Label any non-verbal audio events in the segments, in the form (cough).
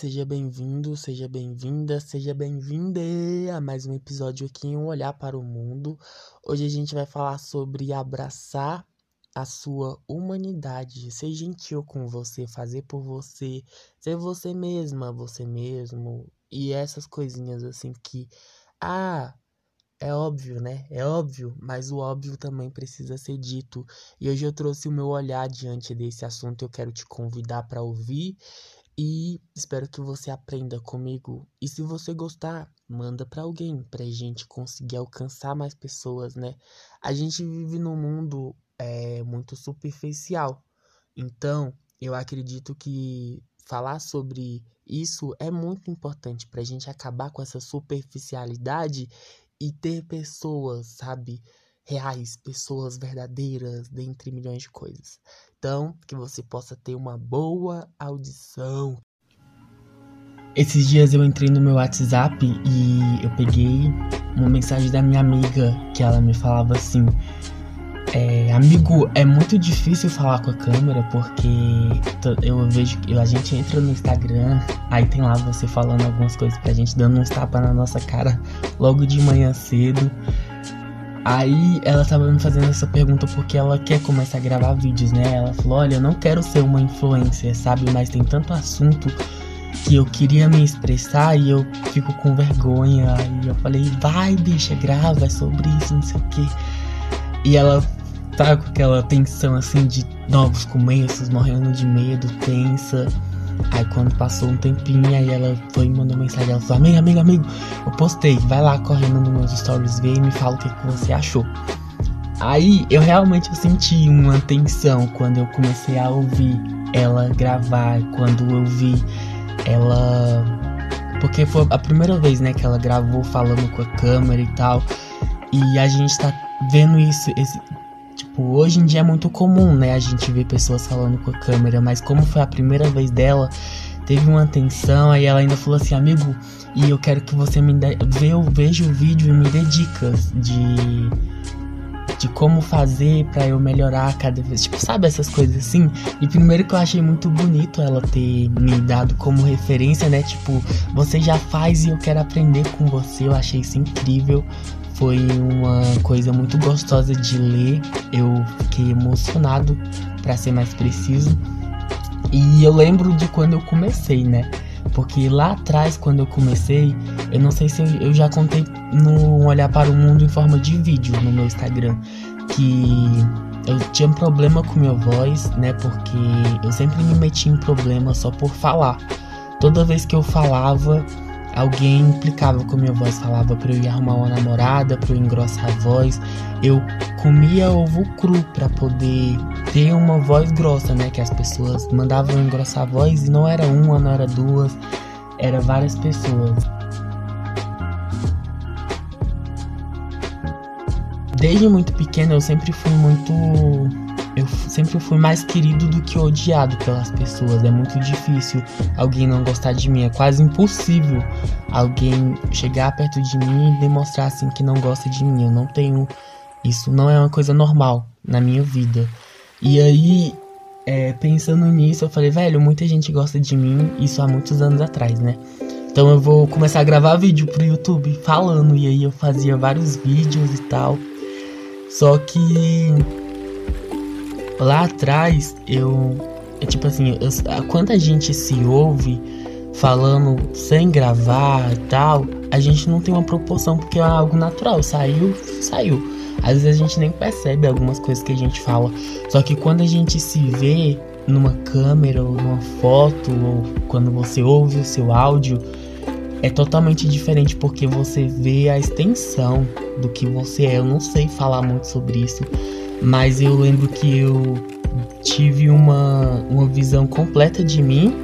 seja bem-vindo, seja bem-vinda, seja bem-vinda a mais um episódio aqui em Um Olhar para o Mundo. Hoje a gente vai falar sobre abraçar a sua humanidade, ser gentil com você, fazer por você, ser você mesma, você mesmo e essas coisinhas assim que, ah, é óbvio, né? É óbvio, mas o óbvio também precisa ser dito. E hoje eu trouxe o meu olhar diante desse assunto. Eu quero te convidar para ouvir e espero que você aprenda comigo. E se você gostar, manda para alguém, pra gente conseguir alcançar mais pessoas, né? A gente vive num mundo é, muito superficial. Então, eu acredito que falar sobre isso é muito importante pra gente acabar com essa superficialidade e ter pessoas, sabe, reais, pessoas verdadeiras, dentre milhões de coisas. Então, que você possa ter uma boa audição. Esses dias eu entrei no meu WhatsApp e eu peguei uma mensagem da minha amiga que ela me falava assim: é, amigo, é muito difícil falar com a câmera porque eu vejo que a gente entra no Instagram, aí tem lá você falando algumas coisas pra gente, dando uns tapas na nossa cara logo de manhã cedo. Aí ela tava me fazendo essa pergunta porque ela quer começar a gravar vídeos, né? Ela falou: Olha, eu não quero ser uma influencer, sabe? Mas tem tanto assunto que eu queria me expressar e eu fico com vergonha. E eu falei: Vai, bicha, grava, é sobre isso, não sei o quê. E ela tá com aquela tensão assim de novos começos, morrendo de medo, tensa. Aí quando passou um tempinho, aí ela foi e mandou mensagem. Ela falou: Amigo, amigo, amigo, eu postei. Vai lá correndo nos meus stories, vê e me fala o que, que você achou. Aí eu realmente senti uma tensão quando eu comecei a ouvir ela gravar, quando eu vi ela. Porque foi a primeira vez, né, que ela gravou falando com a câmera e tal. E a gente tá vendo isso, esse, Tipo, hoje em dia é muito comum, né, a gente ver pessoas falando com a câmera, mas como foi a primeira vez dela, teve uma atenção, aí ela ainda falou assim, amigo, e eu quero que você me dê, veja o vídeo e me dê dicas de de como fazer para eu melhorar cada vez, tipo, sabe essas coisas assim? E primeiro que eu achei muito bonito ela ter me dado como referência, né? Tipo, você já faz e eu quero aprender com você. Eu achei isso incrível. Foi uma coisa muito gostosa de ler. Eu fiquei emocionado, para ser mais preciso. E eu lembro de quando eu comecei, né? Porque lá atrás, quando eu comecei, eu não sei se eu, já contei no Olhar para o Mundo em forma de vídeo no meu Instagram, que eu tinha um problema com minha voz, né? Porque eu sempre me metia em problema só por falar. Toda vez que eu falava, alguém implicava com minha voz, falava para eu ir arrumar uma namorada, para eu engrossar a voz. Eu comia ovo cru para poder ter uma voz grossa, né? Que as pessoas mandavam engrossar a voz e não era uma, não era duas, era várias pessoas. Desde muito pequeno eu sempre fui muito eu sempre fui mais querido do que odiado pelas pessoas. É muito difícil alguém não gostar de mim. É quase impossível alguém chegar perto de mim e demonstrar assim que não gosta de mim. Eu não tenho. Isso não é uma coisa normal na minha vida. E aí, é, pensando nisso, eu falei, velho, muita gente gosta de mim. Isso há muitos anos atrás, né? Então eu vou começar a gravar vídeo pro YouTube falando. E aí eu fazia vários vídeos e tal. Só que lá atrás eu. É tipo assim, eu, quando a gente se ouve falando sem gravar e tal, a gente não tem uma proporção porque é algo natural. Saiu, saiu. Às vezes a gente nem percebe algumas coisas que a gente fala. Só que quando a gente se vê numa câmera ou numa foto, ou quando você ouve o seu áudio, é totalmente diferente porque você vê a extensão do que você é. Eu não sei falar muito sobre isso, mas eu lembro que eu tive uma, uma visão completa de mim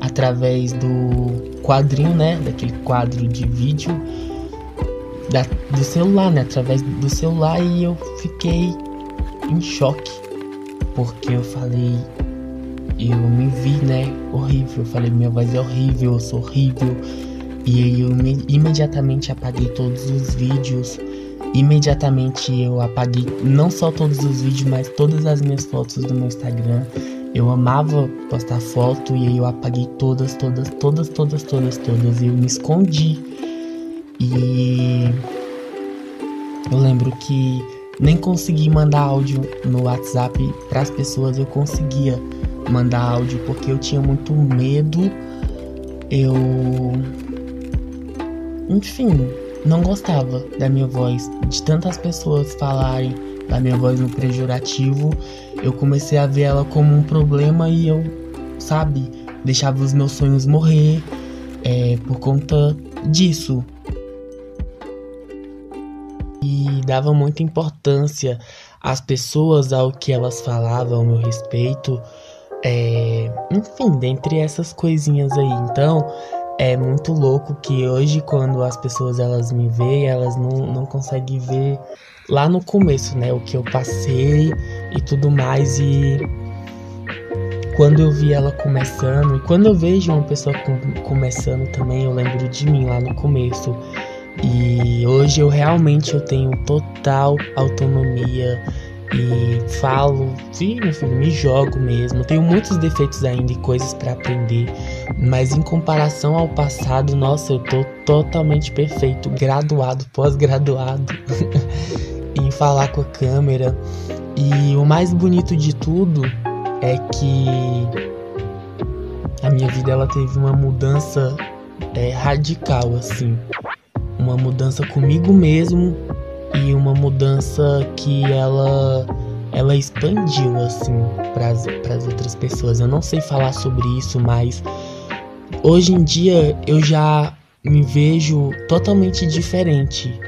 através do quadrinho, né? Daquele quadro de vídeo da, do celular, né? Através do celular e eu fiquei em choque porque eu falei, eu me vi, né? Horrível. Eu falei, minha voz é horrível, eu sou horrível. E aí eu imediatamente apaguei todos os vídeos Imediatamente eu apaguei não só todos os vídeos, mas todas as minhas fotos do meu Instagram. Eu amava postar foto e aí eu apaguei todas, todas, todas, todas, todas, todas. E eu me escondi. E eu lembro que nem consegui mandar áudio no WhatsApp para as pessoas. Eu conseguia mandar áudio porque eu tinha muito medo. Eu. Enfim, não gostava da minha voz. De tantas pessoas falarem da minha voz no pejorativo, eu comecei a ver ela como um problema e eu, sabe, deixava os meus sonhos morrer é, por conta disso. E dava muita importância às pessoas, ao que elas falavam ao meu respeito. É, enfim, dentre essas coisinhas aí. Então, é muito louco que hoje, quando as pessoas elas me veem, elas não, não conseguem ver lá no começo, né? O que eu passei e tudo mais. E quando eu vi ela começando, e quando eu vejo uma pessoa com, começando também, eu lembro de mim lá no começo. E hoje eu realmente eu tenho total autonomia e falo, sim, me jogo mesmo. Tenho muitos defeitos ainda e coisas para aprender, mas em comparação ao passado, nossa, eu tô totalmente perfeito, graduado, pós-graduado (laughs) em falar com a câmera. E o mais bonito de tudo é que a minha vida ela teve uma mudança é, radical assim, uma mudança comigo mesmo e uma mudança que ela ela expandiu assim para as outras pessoas. Eu não sei falar sobre isso, mas hoje em dia eu já me vejo totalmente diferente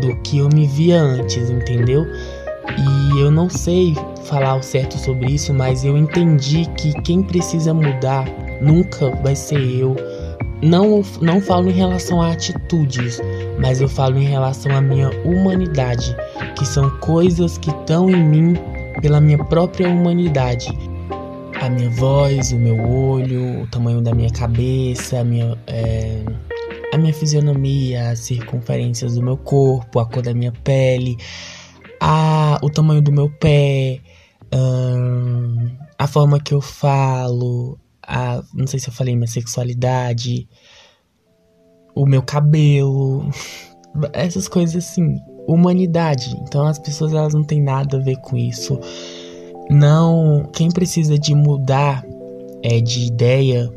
do que eu me via antes, entendeu? E eu não sei falar o certo sobre isso, mas eu entendi que quem precisa mudar nunca vai ser eu. Não, não falo em relação a atitudes, mas eu falo em relação à minha humanidade, que são coisas que estão em mim pela minha própria humanidade. A minha voz, o meu olho, o tamanho da minha cabeça, a minha, é, a minha fisionomia, as circunferências do meu corpo, a cor da minha pele, a, o tamanho do meu pé, hum, a forma que eu falo, a, não sei se eu falei minha sexualidade, o meu cabelo, (laughs) essas coisas assim, humanidade. Então as pessoas elas não têm nada a ver com isso. Não, quem precisa de mudar é de ideia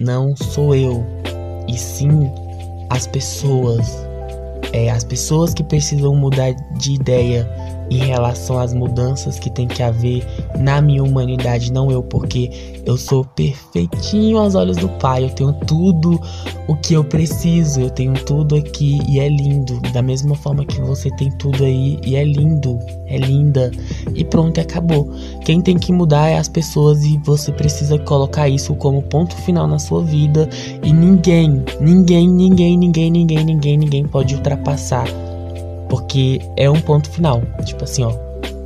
não sou eu, e sim as pessoas. É, as pessoas que precisam mudar de ideia em relação às mudanças que tem que haver na minha humanidade, não eu, porque eu sou perfeitinho aos olhos do Pai, eu tenho tudo o que eu preciso, eu tenho tudo aqui e é lindo, da mesma forma que você tem tudo aí e é lindo, é linda, e pronto, acabou. Quem tem que mudar é as pessoas e você precisa colocar isso como ponto final na sua vida. E ninguém, ninguém, ninguém, ninguém, ninguém, ninguém, ninguém pode ultrapassar porque é um ponto final. Tipo assim, ó.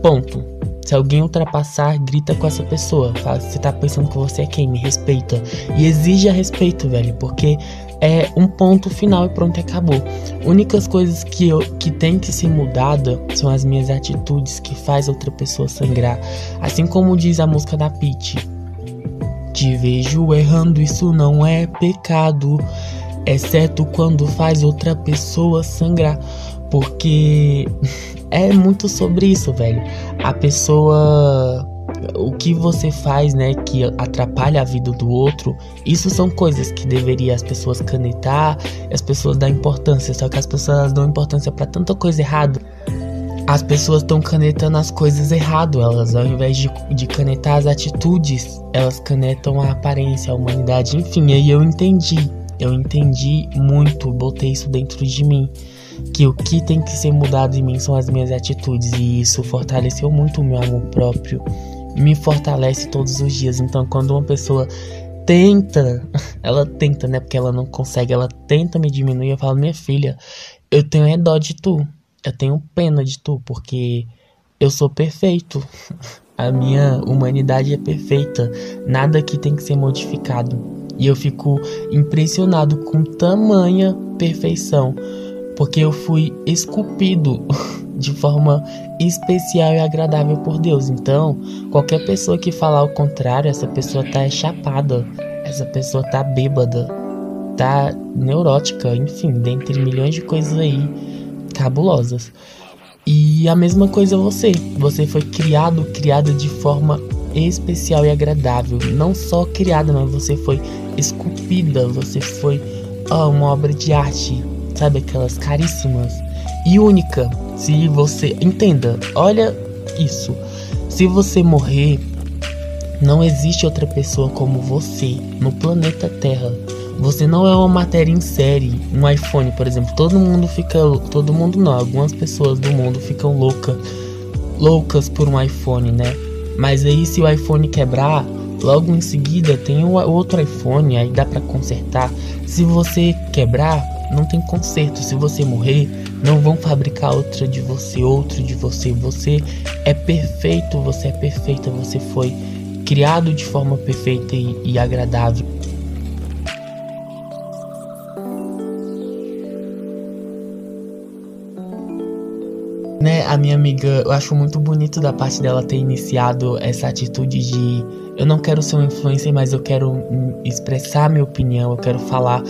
Ponto. Se alguém ultrapassar, grita com essa pessoa. Fala, você tá pensando que você é quem? Me respeita. E exija respeito, velho. Porque é um ponto final e pronto, acabou. Únicas coisas que, eu, que tem que ser mudada são as minhas atitudes que faz outra pessoa sangrar. Assim como diz a música da Pete. Te vejo errando, isso não é pecado. Exceto quando faz outra pessoa sangrar. Porque (laughs) é muito sobre isso, velho. A pessoa. O que você faz, né, que atrapalha a vida do outro, isso são coisas que deveria as pessoas canetar, as pessoas dar importância, só que as pessoas dão importância para tanta coisa errada. As pessoas estão canetando as coisas errado, elas ao invés de, de canetar as atitudes, elas canetam a aparência, a humanidade, enfim, aí eu entendi. Eu entendi muito, botei isso dentro de mim que o que tem que ser mudado em mim são as minhas atitudes e isso fortaleceu muito o meu amor próprio, me fortalece todos os dias. Então, quando uma pessoa tenta, (laughs) ela tenta, né? Porque ela não consegue, ela tenta me diminuir. Eu falo, minha filha, eu tenho é dó de tu, eu tenho pena de tu, porque eu sou perfeito. (laughs) A minha humanidade é perfeita, nada aqui tem que ser modificado. E eu fico impressionado com tamanha perfeição porque eu fui esculpido (laughs) de forma especial e agradável por Deus. Então, qualquer pessoa que falar o contrário, essa pessoa tá chapada, essa pessoa tá bêbada, tá neurótica, enfim, dentre milhões de coisas aí cabulosas. E a mesma coisa você. Você foi criado, criada de forma especial e agradável. Não só criada, mas você foi esculpida, você foi oh, uma obra de arte, sabe? Aquelas caríssimas e única. Se você. Entenda, olha isso. Se você morrer, não existe outra pessoa como você no planeta Terra. Você não é uma matéria em série, um iPhone, por exemplo. Todo mundo fica, todo mundo não, algumas pessoas do mundo ficam loucas, loucas por um iPhone, né? Mas aí se o iPhone quebrar, logo em seguida tem o outro iPhone, aí dá para consertar. Se você quebrar, não tem conserto. Se você morrer, não vão fabricar outra de você, outro de você. Você é perfeito, você é perfeita, você foi criado de forma perfeita e, e agradável. Né, a minha amiga, eu acho muito bonito da parte dela ter iniciado essa atitude de eu não quero ser um influencer, mas eu quero hum, expressar minha opinião, eu quero falar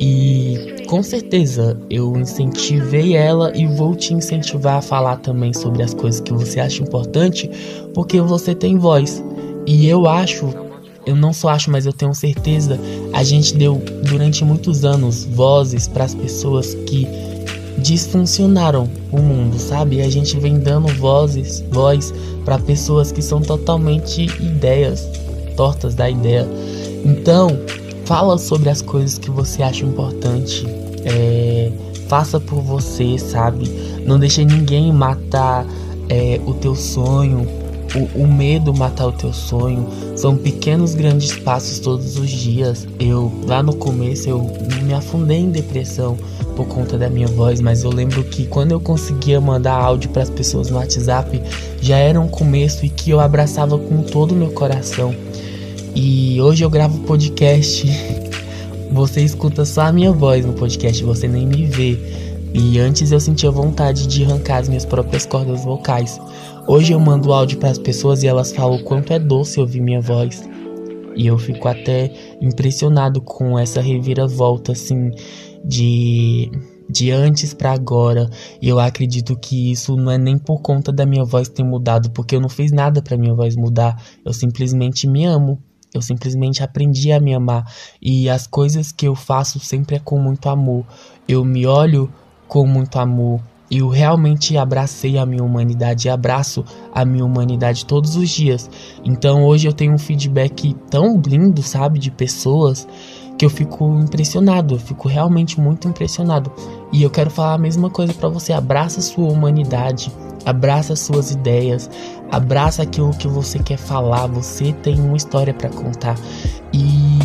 e com certeza eu incentivei ela e vou te incentivar a falar também sobre as coisas que você acha importante, porque você tem voz. E eu acho, eu não só acho, mas eu tenho certeza, a gente deu durante muitos anos vozes para as pessoas que disfuncionaram o mundo, sabe? E a gente vem dando vozes, voz para pessoas que são totalmente ideias tortas da ideia. Então, fala sobre as coisas que você acha importante. É, faça por você, sabe? Não deixe ninguém matar é, o teu sonho, o, o, medo matar o teu sonho. São pequenos, grandes passos todos os dias. Eu, lá no começo, eu me afundei em depressão por conta da minha voz, mas eu lembro que quando eu conseguia mandar áudio para as pessoas no WhatsApp, já era um começo e que eu abraçava com todo o meu coração. E hoje eu gravo podcast. Você escuta só a minha voz no podcast, você nem me vê. E antes eu sentia vontade de arrancar as minhas próprias cordas vocais. Hoje eu mando áudio para as pessoas e elas falam o quanto é doce ouvir minha voz. E eu fico até impressionado com essa reviravolta assim de de antes para agora. E eu acredito que isso não é nem por conta da minha voz ter mudado, porque eu não fiz nada para minha voz mudar. Eu simplesmente me amo. Eu simplesmente aprendi a me amar e as coisas que eu faço sempre é com muito amor. Eu me olho com muito amor. Eu realmente abracei a minha humanidade e abraço a minha humanidade todos os dias. Então hoje eu tenho um feedback tão lindo, sabe, de pessoas que eu fico impressionado, eu fico realmente muito impressionado. E eu quero falar a mesma coisa para você, abraça a sua humanidade, abraça as suas ideias, abraça aquilo que você quer falar, você tem uma história para contar. E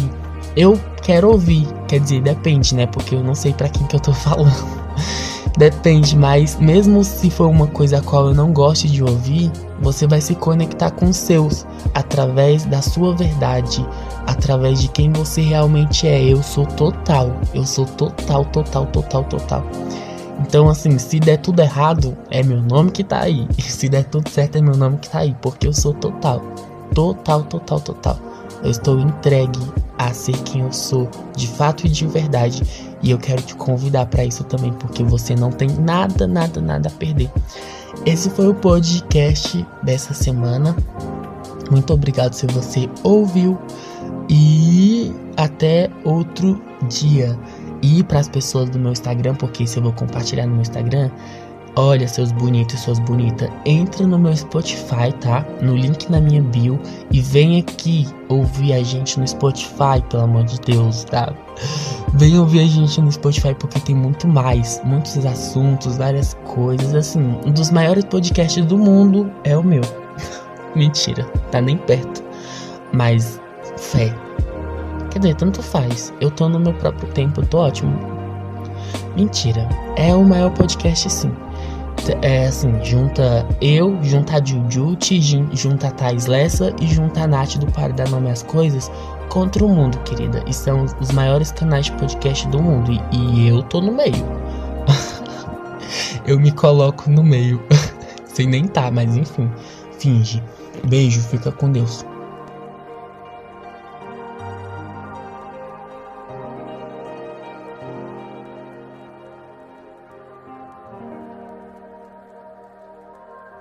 eu quero ouvir, quer dizer, depende, né? Porque eu não sei para quem que eu tô (laughs) falando. Depende, mas mesmo se for uma coisa a qual eu não gosto de ouvir, você vai se conectar com os seus através da sua verdade, através de quem você realmente é. Eu sou total, eu sou total, total, total, total. Então, assim, se der tudo errado, é meu nome que tá aí. (laughs) Se der tudo certo, é meu nome que tá aí. Porque eu sou total. Total, total, total. Eu estou entregue a ser quem eu sou, de fato e de verdade. E eu quero te convidar para isso também, porque você não tem nada, nada, nada a perder. Esse foi o podcast dessa semana. Muito obrigado se você ouviu e até outro dia. E para as pessoas do meu Instagram, porque se eu vou compartilhar no meu Instagram, Olha, seus bonitos e suas bonitas, entra no meu Spotify, tá? No link na minha bio e vem aqui ouvir a gente no Spotify, pelo amor de Deus, tá? Vem ouvir a gente no Spotify porque tem muito mais, muitos assuntos, várias coisas, assim. Um dos maiores podcasts do mundo é o meu. (laughs) Mentira, tá nem perto. Mas fé. Quer dizer, tanto faz. Eu tô no meu próprio tempo, eu tô ótimo. Mentira. É o maior podcast sim é assim, junta eu, junta a Jujute, junta a Thais Lessa e junta a Nath do Pare Dar Nome às Coisas contra o mundo, querida. E são os maiores canais de podcast do mundo. E, e eu tô no meio. (laughs) eu me coloco no meio. (laughs) Sem nem tá, mas enfim. Finge. Beijo, fica com Deus.